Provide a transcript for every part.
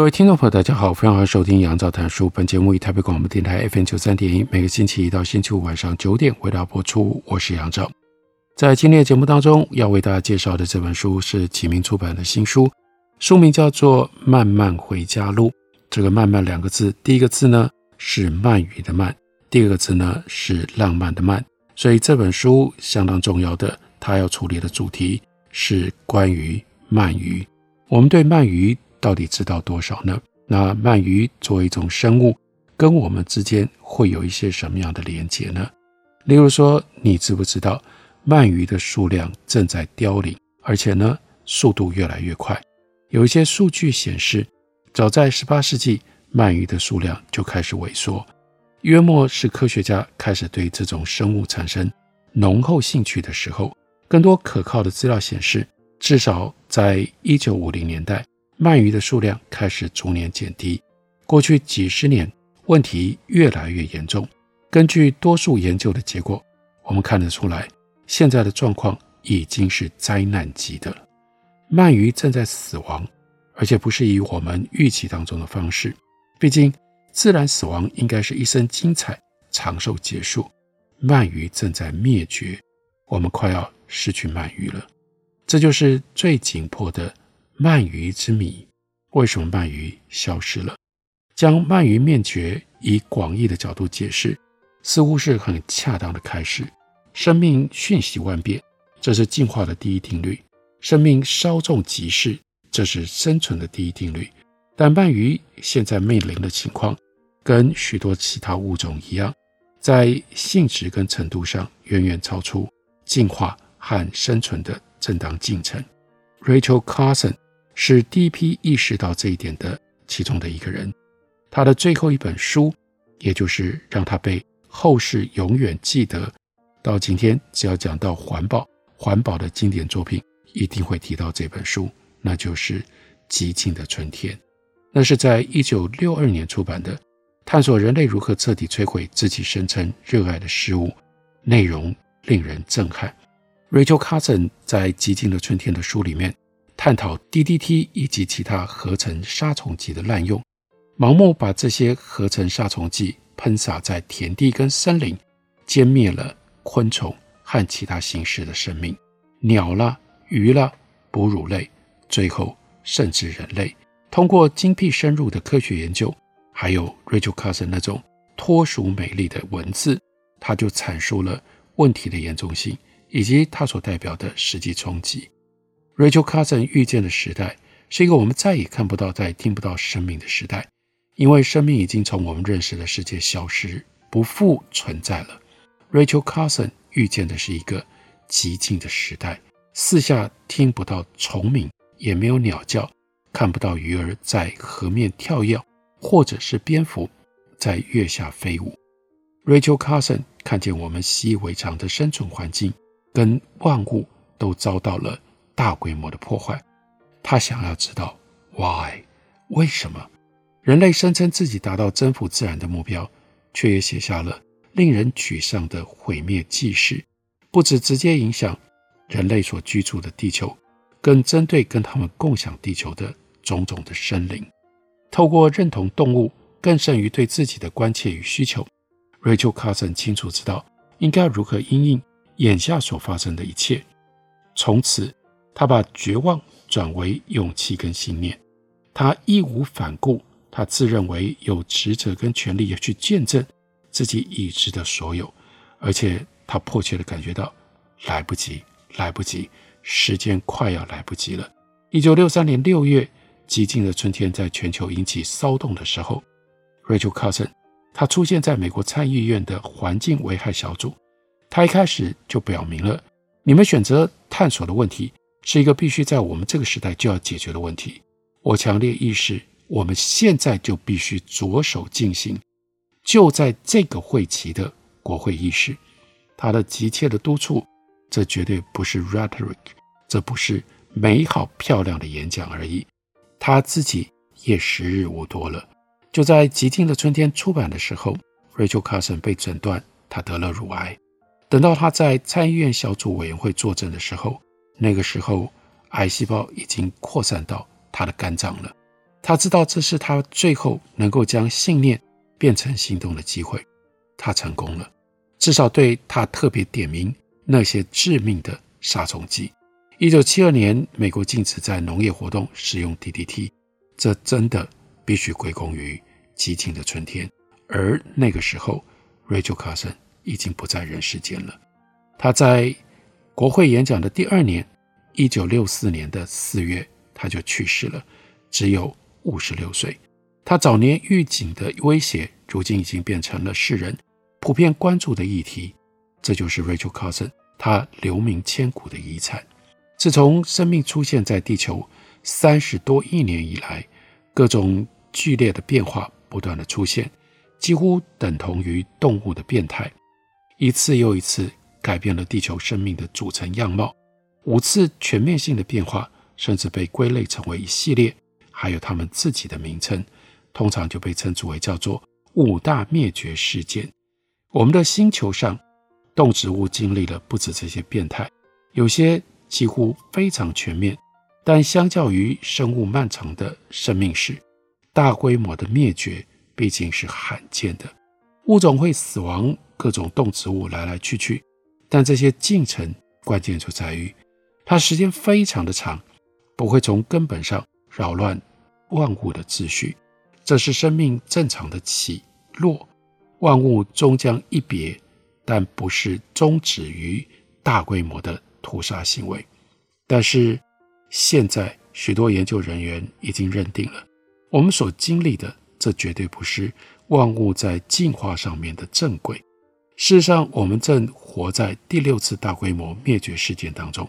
各位听众朋友，大家好，非常欢迎收听杨照谈书。本节目以台北广播电台 FM 九三点一，每个星期一到星期五晚上九点为大家播出。我是杨照。在今天的节目当中，要为大家介绍的这本书是启明出版的新书，书名叫做《慢慢回家路》。这个“慢慢”两个字，第一个字呢是鳗鱼的“鳗”，第二个字呢是浪漫的“漫”。所以这本书相当重要的，它要处理的主题是关于鳗鱼。我们对鳗鱼。到底知道多少呢？那鳗鱼作为一种生物，跟我们之间会有一些什么样的连接呢？例如说，你知不知道鳗鱼的数量正在凋零，而且呢，速度越来越快。有一些数据显示，早在18世纪，鳗鱼的数量就开始萎缩。约莫是科学家开始对这种生物产生浓厚兴趣的时候。更多可靠的资料显示，至少在1950年代。鳗鱼的数量开始逐年减低，过去几十年问题越来越严重。根据多数研究的结果，我们看得出来，现在的状况已经是灾难级的了。鳗鱼正在死亡，而且不是以我们预期当中的方式。毕竟，自然死亡应该是一生精彩、长寿结束。鳗鱼正在灭绝，我们快要失去鳗鱼了。这就是最紧迫的。鳗鱼之谜，为什么鳗鱼消失了？将鳗鱼灭绝以广义的角度解释，似乎是很恰当的开始。生命瞬息万变，这是进化的第一定律；生命稍纵即逝，这是生存的第一定律。但鳗鱼现在面临的情况，跟许多其他物种一样，在性质跟程度上远远超出进化和生存的正当进程。Rachel Carson。是第一批意识到这一点的其中的一个人。他的最后一本书，也就是让他被后世永远记得，到今天只要讲到环保、环保的经典作品，一定会提到这本书，那就是《寂静的春天》。那是在一九六二年出版的，探索人类如何彻底摧毁自己声称热爱的事物，内容令人震撼。Rachel Carson 在《寂静的春天》的书里面。探讨 DDT 以及其他合成杀虫剂的滥用，盲目把这些合成杀虫剂喷洒在田地跟森林，歼灭了昆虫和其他形式的生命，鸟啦、鱼啦、哺乳类，最后甚至人类。通过精辟深入的科学研究，还有 Rachel Carson 那种脱俗美丽的文字，他就阐述了问题的严重性以及它所代表的实际冲击。Rachel Carson 预见的时代是一个我们再也看不到、再也听不到生命的时代，因为生命已经从我们认识的世界消失，不复存在了。Rachel Carson 预见的是一个寂静的时代，四下听不到虫鸣，也没有鸟叫，看不到鱼儿在河面跳跃，或者是蝙蝠在月下飞舞。Rachel Carson 看见我们习以为常的生存环境跟万物都遭到了。大规模的破坏，他想要知道 why 为什么人类声称自己达到征服自然的目标，却也写下了令人沮丧的毁灭纪事，不只直接影响人类所居住的地球，更针对跟他们共享地球的种种的生灵。透过认同动物，更胜于对自己的关切与需求，Rachel Carson 清楚知道应该如何因应眼下所发生的一切，从此。他把绝望转为勇气跟信念，他义无反顾，他自认为有职责跟权利要去见证自己已知的所有，而且他迫切地感觉到来不及，来不及，时间快要来不及了。一九六三年六月，寂静的春天在全球引起骚动的时候，Rachel Carson 他出现在美国参议院的环境危害小组，他一开始就表明了，你们选择探索的问题。是一个必须在我们这个时代就要解决的问题。我强烈意识，我们现在就必须着手进行，就在这个会期的国会议事。他的急切的督促，这绝对不是 rhetoric，这不是美好漂亮的演讲而已。他自己也时日无多了。就在《寂静的春天》出版的时候，Rachel Carson 被诊断他得了乳癌。等到他在参议院小组委员会作证的时候，那个时候癌细胞已经扩散到他的肝脏了。他知道这是他最后能够将信念变成行动的机会。他成功了。至少对他特别点名那些致命的杀虫剂。一九七二年，美国禁止在农业活动使用 DDT，这真的必须归功于寂静的春天。而那个时候，Rachel Carson 已经不在人世间了。他在国会演讲的第二年，一九六四年的四月，他就去世了，只有五十六岁。他早年预警的威胁，如今已经变成了世人普遍关注的议题，这就是 Rachel Carson 他留名千古的遗产。自从生命出现在地球三十多亿年以来，各种剧烈的变化不断的出现，几乎等同于动物的变态，一次又一次改变了地球生命的组成样貌。五次全面性的变化，甚至被归类成为一系列，还有他们自己的名称，通常就被称之为叫做五大灭绝事件。我们的星球上，动植物经历了不止这些变态，有些几乎非常全面，但相较于生物漫长的生命史，大规模的灭绝毕竟是罕见的。物种会死亡，各种动植物来来去去，但这些进程关键就在于，它时间非常的长，不会从根本上扰乱万物的秩序，这是生命正常的起落。万物终将一别，但不是终止于大规模的屠杀行为。但是现在，许多研究人员已经认定了，我们所经历的，这绝对不是万物在进化上面的正轨。事实上，我们正活在第六次大规模灭绝事件当中。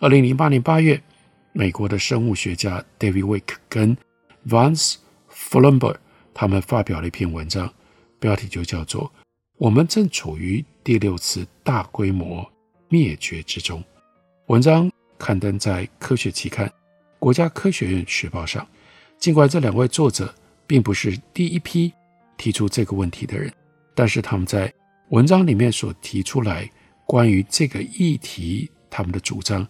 二零零八年八月，美国的生物学家 David Wake 跟 Vance f u l l e m b e r 他们发表了一篇文章。标题就叫做“我们正处于第六次大规模灭绝之中”。文章刊登在科学期刊《国家科学院学报》上。尽管这两位作者并不是第一批提出这个问题的人，但是他们在文章里面所提出来关于这个议题，他们的主张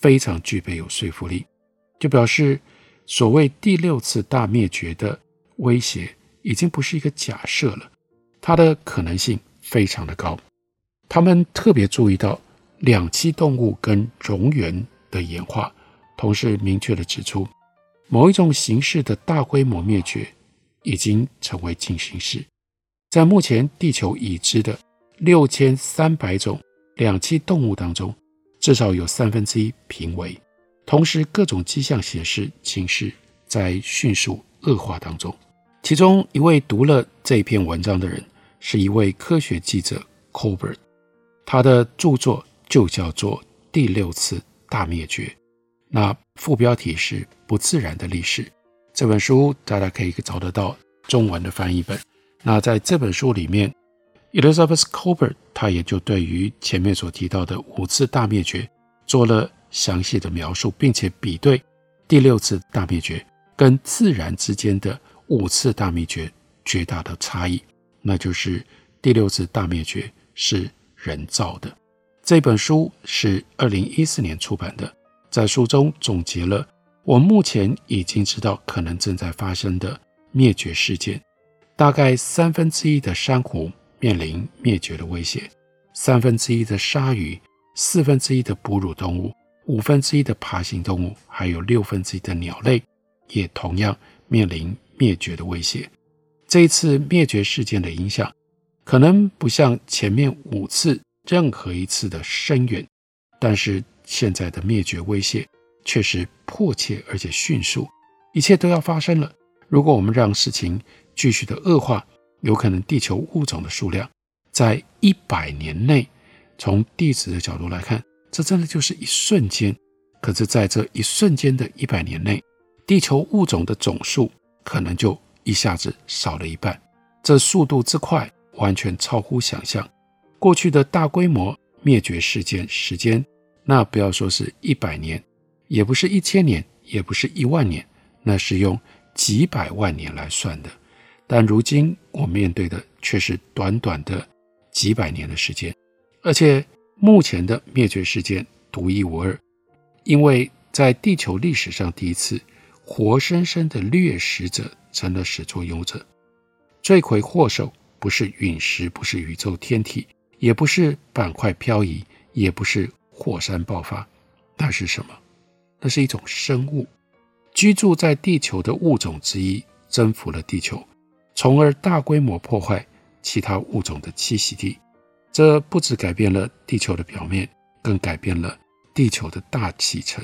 非常具备有说服力，就表示所谓第六次大灭绝的威胁。已经不是一个假设了，它的可能性非常的高。他们特别注意到两栖动物跟蝾螈的演化，同时明确地指出，某一种形式的大规模灭绝已经成为进行式。在目前地球已知的六千三百种两栖动物当中，至少有三分之一濒危。同时，各种迹象显示情势在迅速恶化当中。其中一位读了这篇文章的人是一位科学记者 Colbert，他的著作就叫做《第六次大灭绝》，那副标题是“不自然的历史”。这本书大家可以找得到中文的翻译本。那在这本书里面，Elizabeth Cobert，他也就对于前面所提到的五次大灭绝做了详细的描述，并且比对第六次大灭绝跟自然之间的。五次大灭绝绝大的差异，那就是第六次大灭绝是人造的。这本书是二零一四年出版的，在书中总结了我目前已经知道可能正在发生的灭绝事件：大概三分之一的珊瑚面临灭绝的威胁，三分之一的鲨鱼，四分之一的哺乳动物，五分之一的爬行动物，还有六分之一的鸟类，也同样面临。灭绝的威胁，这一次灭绝事件的影响，可能不像前面五次任何一次的深远，但是现在的灭绝威胁却是迫切而且迅速，一切都要发生了。如果我们让事情继续的恶化，有可能地球物种的数量在一百年内，从地质的角度来看，这真的就是一瞬间可是在这一瞬间的一百年内，地球物种的总数可能就一下子少了一半。这速度之快，完全超乎想象。过去的大规模灭绝事件时间，那不要说是一百年，也不是一千年，也不是一万年，那是用几百万年来算的。但如今我面对的却是短短的几百年的时间，而且目前的灭绝事件独一无二，因为在地球历史上第一次，活生生的掠食者成了始作俑者，罪魁祸首不是陨石，不是宇宙天体，也不是板块漂移，也不是火山爆发，那是什么？那是一种生物，居住在地球的物种之一征服了地球。从而大规模破坏其他物种的栖息地，这不只改变了地球的表面，更改变了地球的大气层。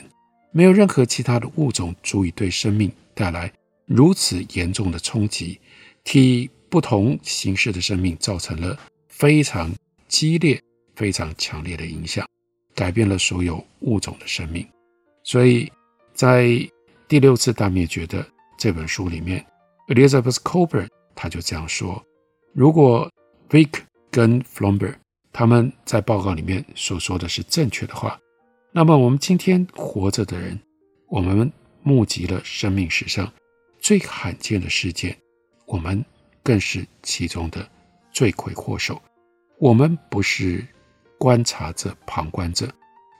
没有任何其他的物种足以对生命带来如此严重的冲击，替不同形式的生命造成了非常激烈、非常强烈的影响，改变了所有物种的生命。所以在第六次大灭绝的这本书里面，Elizabeth Kolbert。他就这样说：“如果 Vick 跟 Flomber 他们在报告里面所说的是正确的话，那么我们今天活着的人，我们目击了生命史上最罕见的事件，我们更是其中的罪魁祸首。我们不是观察者、旁观者，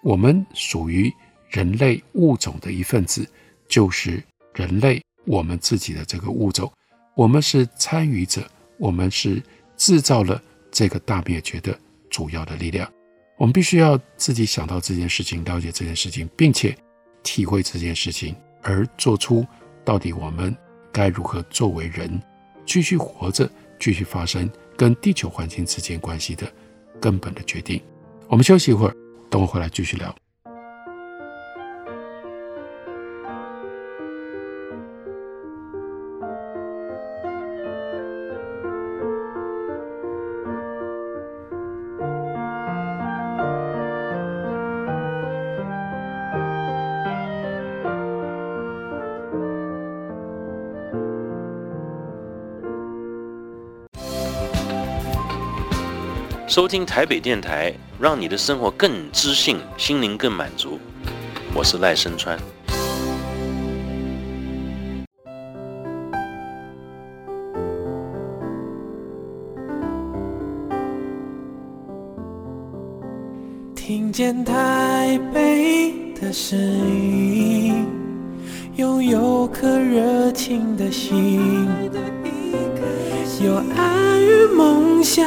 我们属于人类物种的一份子，就是人类我们自己的这个物种。”我们是参与者，我们是制造了这个大灭绝的主要的力量。我们必须要自己想到这件事情，了解这件事情，并且体会这件事情，而做出到底我们该如何作为人继续活着、继续发生跟地球环境之间关系的根本的决定。我们休息一会儿，等我回来继续聊。收听台北电台，让你的生活更知性，心灵更满足。我是赖声川。听见台北的声音，拥有颗热情的心，有爱与梦想。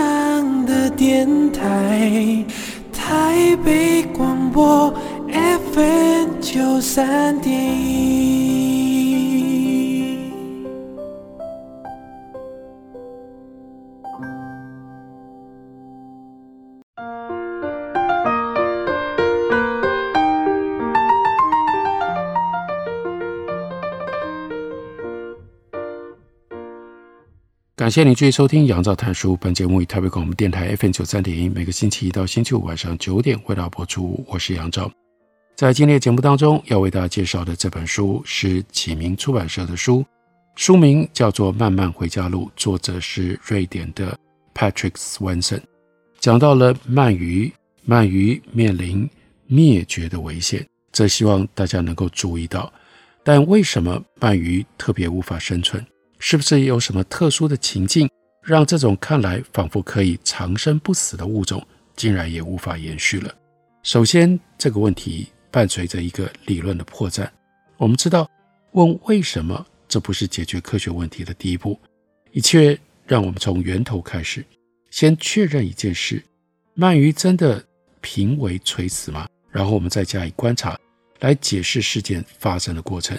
电台，台北广播 FM 九三点一。感谢您继续收听《杨照谈书》。本节目以台北广播电台 FM 九三点一，每个星期一到星期五晚上九点为大家播出。我是杨照。在今天的节目当中，要为大家介绍的这本书是启明出版社的书，书名叫做《慢慢回家路》，作者是瑞典的 Patrick Swenson，讲到了鳗鱼，鳗鱼面临灭绝的危险，这希望大家能够注意到。但为什么鳗鱼特别无法生存？是不是有什么特殊的情境，让这种看来仿佛可以长生不死的物种，竟然也无法延续了？首先，这个问题伴随着一个理论的破绽。我们知道，问为什么，这不是解决科学问题的第一步。一切让我们从源头开始，先确认一件事：鳗鱼真的濒危垂死吗？然后我们再加以观察，来解释事件发生的过程。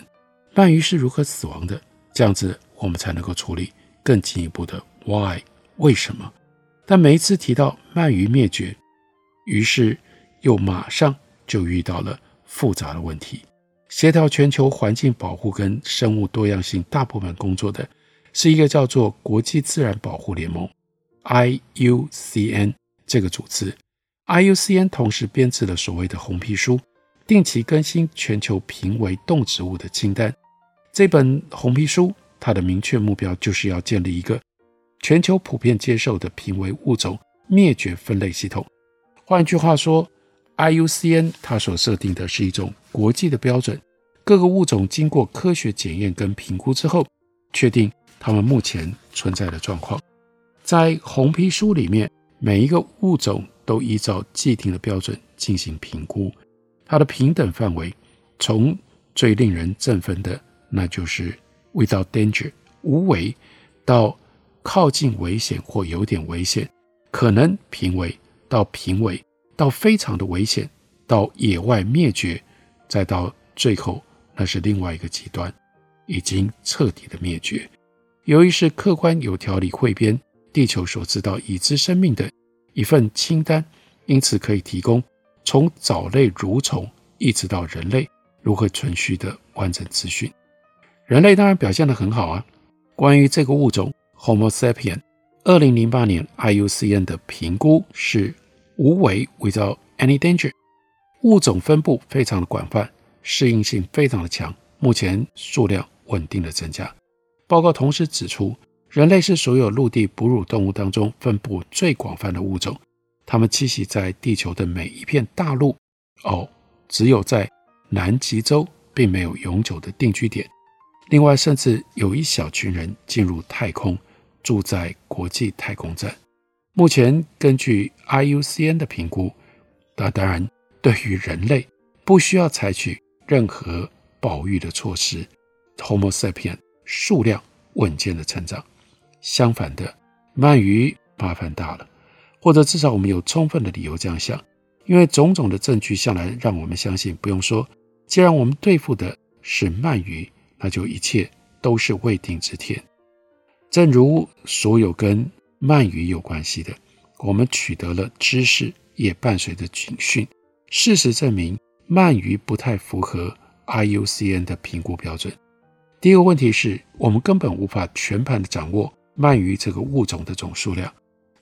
鳗鱼是如何死亡的？这样子。我们才能够处理更进一步的 why 为什么？但每一次提到鳗鱼灭绝，于是又马上就遇到了复杂的问题。协调全球环境保护跟生物多样性大部分工作的是一个叫做国际自然保护联盟 （IUCN） 这个组织。IUCN 同时编制了所谓的红皮书，定期更新全球濒危动植物的清单。这本红皮书，它的明确目标就是要建立一个全球普遍接受的濒危物种灭绝分类系统。换句话说，IUCN 它所设定的是一种国际的标准，各个物种经过科学检验跟评估之后，确定它们目前存在的状况。在红皮书里面，每一个物种都依照既定的标准进行评估，它的平等范围从最令人振奋的，那就是 without danger 无危，到靠近危险或有点危险，可能濒危，到濒危，到非常的危险，到野外灭绝，再到最后，那是另外一个极端，已经彻底的灭绝。由于是客观有条理汇编。地球所知道已知生命的一份清单，因此可以提供从藻类、蠕虫一直到人类如何存续的完整资讯。人类当然表现得很好啊。关于这个物种 Homo sapien，二零零八年 IUCN 的评估是无危 （without any danger），物种分布非常的广泛，适应性非常的强，目前数量稳定的增加。报告同时指出。人类是所有陆地哺乳动物当中分布最广泛的物种，它们栖息在地球的每一片大陆。哦，只有在南极洲并没有永久的定居点。另外，甚至有一小群人进入太空，住在国际太空站。目前，根据 IUCN 的评估，那当然对于人类不需要采取任何保育的措施，Homo sapien 数量稳健的成长。相反的，鳗鱼麻烦大了，或者至少我们有充分的理由这样想，因为种种的证据向来让我们相信，不用说，既然我们对付的是鳗鱼，那就一切都是未定之天。正如所有跟鳗鱼有关系的，我们取得了知识，也伴随着警讯。事实证明，鳗鱼不太符合 IUCN 的评估标准。第一个问题是我们根本无法全盘的掌握。鳗鱼这个物种的总数量，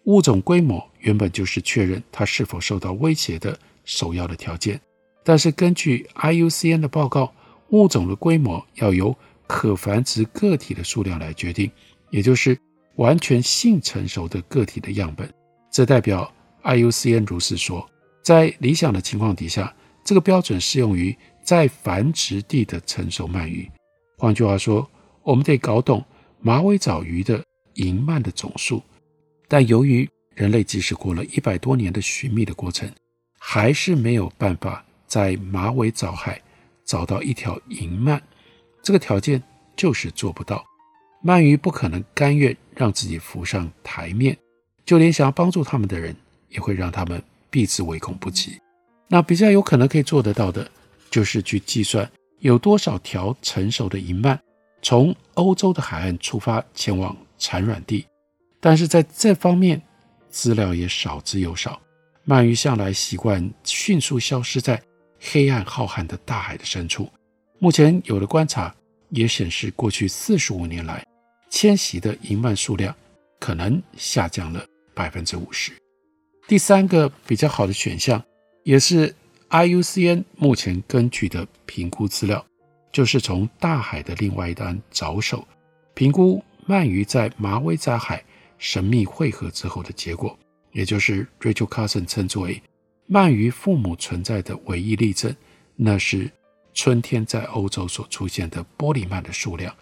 物种规模原本就是确认它是否受到威胁的首要的条件。但是根据 IUCN 的报告，物种的规模要由可繁殖个体的数量来决定，也就是完全性成熟的个体的样本。这代表 IUCN 如是说，在理想的情况底下，这个标准适用于在繁殖地的成熟鳗鱼。换句话说，我们得搞懂马尾藻鱼的。银鳗的总数，但由于人类即使过了一百多年的寻觅的过程，还是没有办法在马尾藻海找到一条银鳗，这个条件就是做不到。鳗鱼不可能甘愿让自己浮上台面，就连想要帮助他们的人，也会让他们避之唯恐不及。那比较有可能可以做得到的，就是去计算有多少条成熟的银鳗从欧洲的海岸出发前往。产卵地，但是在这方面资料也少之又少。鳗鱼向来习惯迅速消失在黑暗浩瀚的大海的深处。目前有的观察也显示，过去四十五年来，迁徙的银鳗数量可能下降了百分之五十。第三个比较好的选项，也是 IUCN 目前根据的评估资料，就是从大海的另外一端着手评估。鳗鱼在马尾藻海神秘汇合之后的结果，也就是 Rachel Carson 称之为鳗鱼父母存在的唯一例证，那是春天在欧洲所出现的玻璃鳗的数量。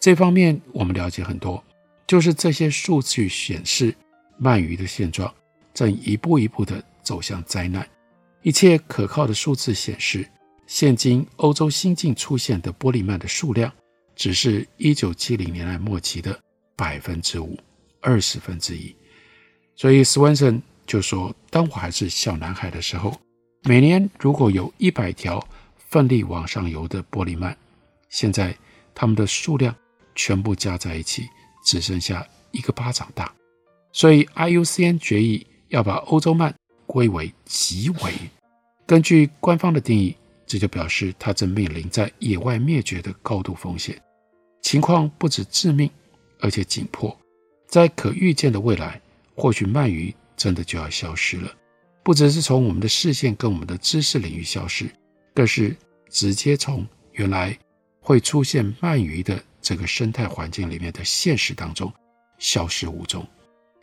这方面我们了解很多，就是这些数据显示鳗鱼的现状正一步一步地走向灾难。一切可靠的数字显示，现今欧洲新近出现的玻璃鳗的数量。只是一九七零年代末期的百分之五，二十分之一。所以斯万森就说：“当我还是小男孩的时候，每年如果有一百条奋力往上游的玻璃鳗，现在它们的数量全部加在一起，只剩下一个巴掌大。所以 IUCN 决议要把欧洲鳗归为极危。根据官方的定义。”这就表示它正面临在野外灭绝的高度风险，情况不止致命，而且紧迫。在可预见的未来，或许鳗鱼真的就要消失了，不只是从我们的视线跟我们的知识领域消失，更是直接从原来会出现鳗鱼的这个生态环境里面的现实当中消失无踪。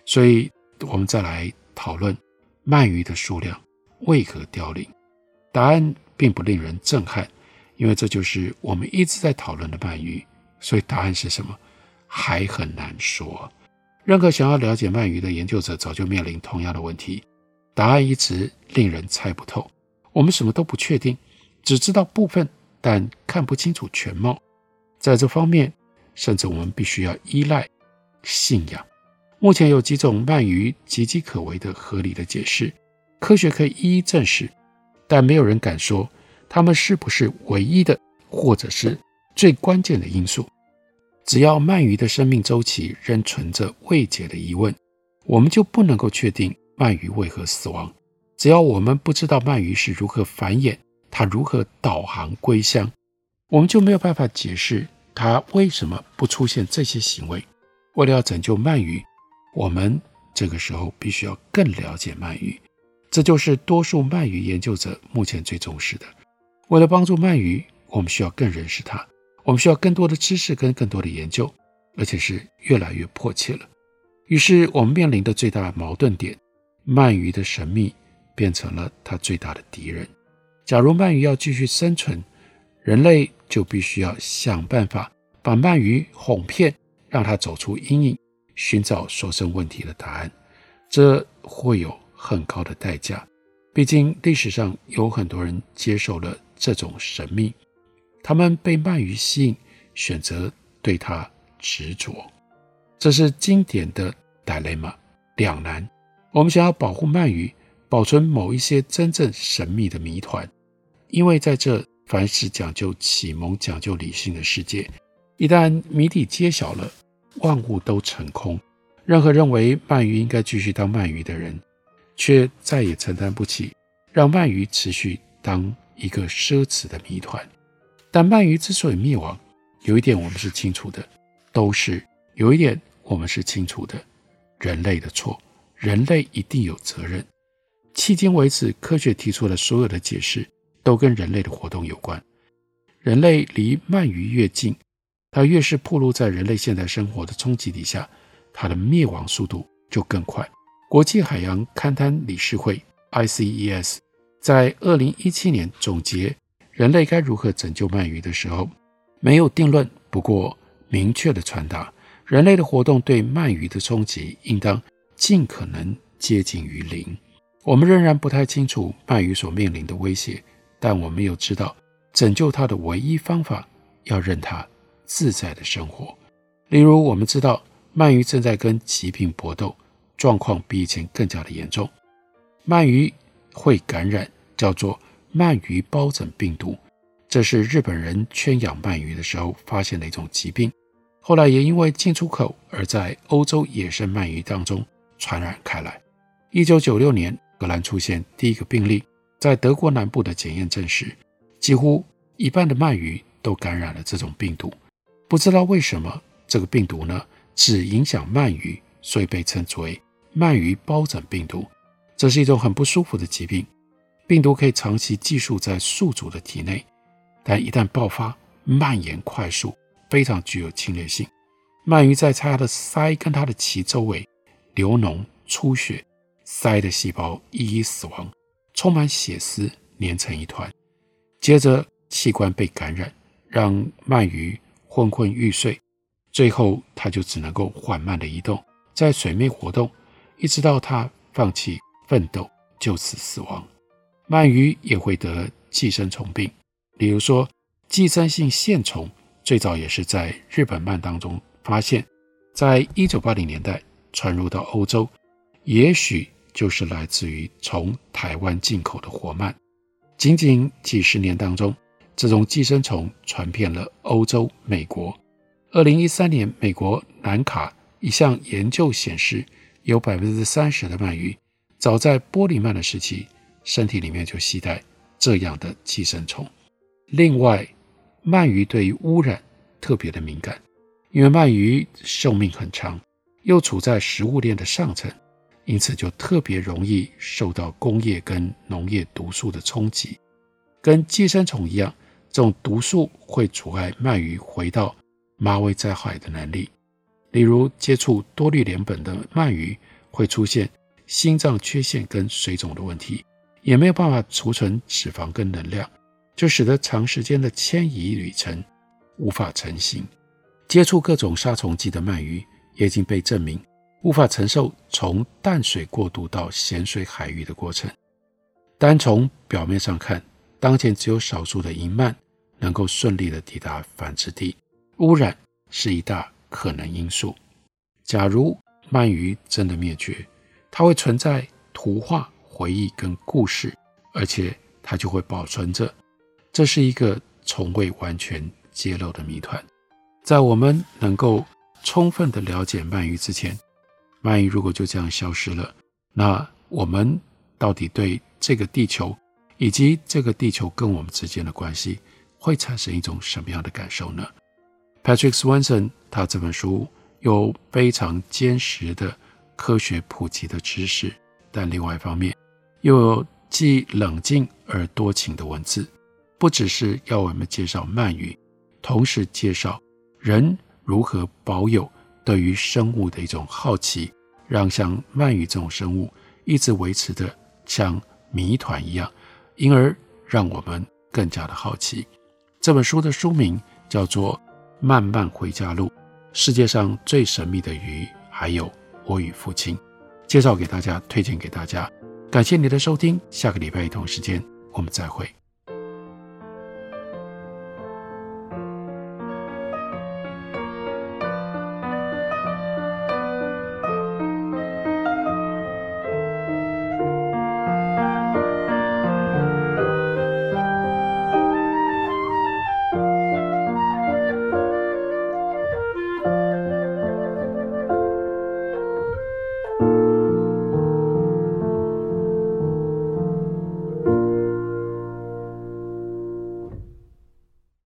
所以，我们再来讨论鳗鱼的数量为何凋零。答案并不令人震撼，因为这就是我们一直在讨论的鳗鱼。所以，答案是什么？还很难说。任何想要了解鳗鱼的研究者，早就面临同样的问题。答案一直令人猜不透。我们什么都不确定，只知道部分，但看不清楚全貌。在这方面，甚至我们必须要依赖信仰。目前有几种鳗鱼岌岌可危的合理的解释，科学可以一一证实，但没有人敢说它们是不是唯一的，或者是最关键的因素。只要鳗鱼的生命周期仍存着未解的疑问，我们就不能够确定鳗鱼为何死亡。只要我们不知道鳗鱼是如何繁衍，它如何导航归乡，我们就没有办法解释它为什么不出现这些行为。为了要拯救鳗鱼，我们这个时候必须要更了解鳗鱼，这就是多数鳗鱼研究者目前最重视的。为了帮助鳗鱼，我们需要更认识它，我们需要更多的知识跟更多的研究，而且是越来越迫切了。于是，我们面临的最大矛盾点：鳗鱼的神秘变成了它最大的敌人。假如鳗鱼要继续生存，人类就必须要想办法把鳗鱼哄骗，让它走出阴影。寻找所剩问题的答案，这会有很高的代价。毕竟历史上有很多人接受了这种神秘，他们被鳗鱼吸引，选择对它执着。这是经典的 dilemma 两难。我们想要保护鳗鱼，保存某一些真正神秘的谜团，因为在这凡是讲究启蒙、讲究理性的世界，一旦谜底揭晓了。万物都成空，任何认为鳗鱼应该继续当鳗鱼的人，却再也承担不起让鳗鱼持续当一个奢侈的谜团。但鳗鱼之所以灭亡，有一点我们是清楚的，都是有一点我们是清楚的，人类的错，人类一定有责任。迄今为止，科学提出的所有的解释都跟人类的活动有关。人类离鳗鱼越近，它越是暴露在人类现代生活的冲击底下，它的灭亡速度就更快。国际海洋勘探理事会 （ICES） 在二零一七年总结人类该如何拯救鳗鱼的时候，没有定论，不过明确的传达人类的活动对鳗鱼的冲击应当尽可能接近于零。我们仍然不太清楚鳗鱼所面临的威胁，但我们又知道拯救它的唯一方法要任它。自在的生活，例如我们知道鳗鱼正在跟疾病搏斗，状况比以前更加的严重。鳗鱼会感染叫做鳗鱼疱疹病毒，这是日本人圈养鳗鱼的时候发现的一种疾病，后来也因为进出口而在欧洲野生鳗鱼当中传染开来。一九九六年，荷兰出现第一个病例，在德国南部的检验证实，几乎一半的鳗鱼都感染了这种病毒。不知道为什么这个病毒呢，只影响鳗鱼，所以被称之为鳗鱼疱疹病毒。这是一种很不舒服的疾病，病毒可以长期寄宿在宿主的体内，但一旦爆发，蔓延快速，非常具有侵略性。鳗鱼在它的鳃跟它的鳍周围流脓出血，鳃的细胞一一死亡，充满血丝，粘成一团。接着器官被感染，让鳗鱼。昏昏欲睡，最后它就只能够缓慢地移动，在水面活动，一直到它放弃奋斗，就此死亡。鳗鱼也会得寄生虫病，比如说寄生性线虫，最早也是在日本鳗当中发现，在一九八零年代传入到欧洲，也许就是来自于从台湾进口的活鳗。仅仅几十年当中。这种寄生虫传遍了欧洲、美国。二零一三年，美国南卡一项研究显示，有百分之三十的鳗鱼早在玻璃鳗的时期，身体里面就携带这样的寄生虫。另外，鳗鱼对于污染特别的敏感，因为鳗鱼寿命很长，又处在食物链的上层，因此就特别容易受到工业跟农业毒素的冲击。跟寄生虫一样，这种毒素会阻碍鳗鱼回到马尾在海的能力。例如，接触多氯联苯的鳗鱼会出现心脏缺陷跟水肿的问题，也没有办法储存脂肪跟能量，就使得长时间的迁移旅程无法成行。接触各种杀虫剂的鳗鱼也已经被证明无法承受从淡水过渡到咸水海域的过程。单从表面上看，当前只有少数的银鳗能够顺利的抵达繁殖地，污染是一大可能因素。假如鳗鱼真的灭绝，它会存在图画、回忆跟故事，而且它就会保存着。这是一个从未完全揭露的谜团。在我们能够充分地了解鳗鱼之前，鳗鱼如果就这样消失了，那我们到底对这个地球？以及这个地球跟我们之间的关系会产生一种什么样的感受呢？Patrick Swanson 他这本书有非常坚实的科学普及的知识，但另外一方面又有既冷静而多情的文字，不只是要我们介绍鳗鱼，同时介绍人如何保有对于生物的一种好奇，让像鳗鱼这种生物一直维持的像谜团一样。因而让我们更加的好奇。这本书的书名叫做《慢慢回家路：世界上最神秘的鱼，还有我与父亲》，介绍给大家，推荐给大家。感谢你的收听，下个礼拜一同时间我们再会。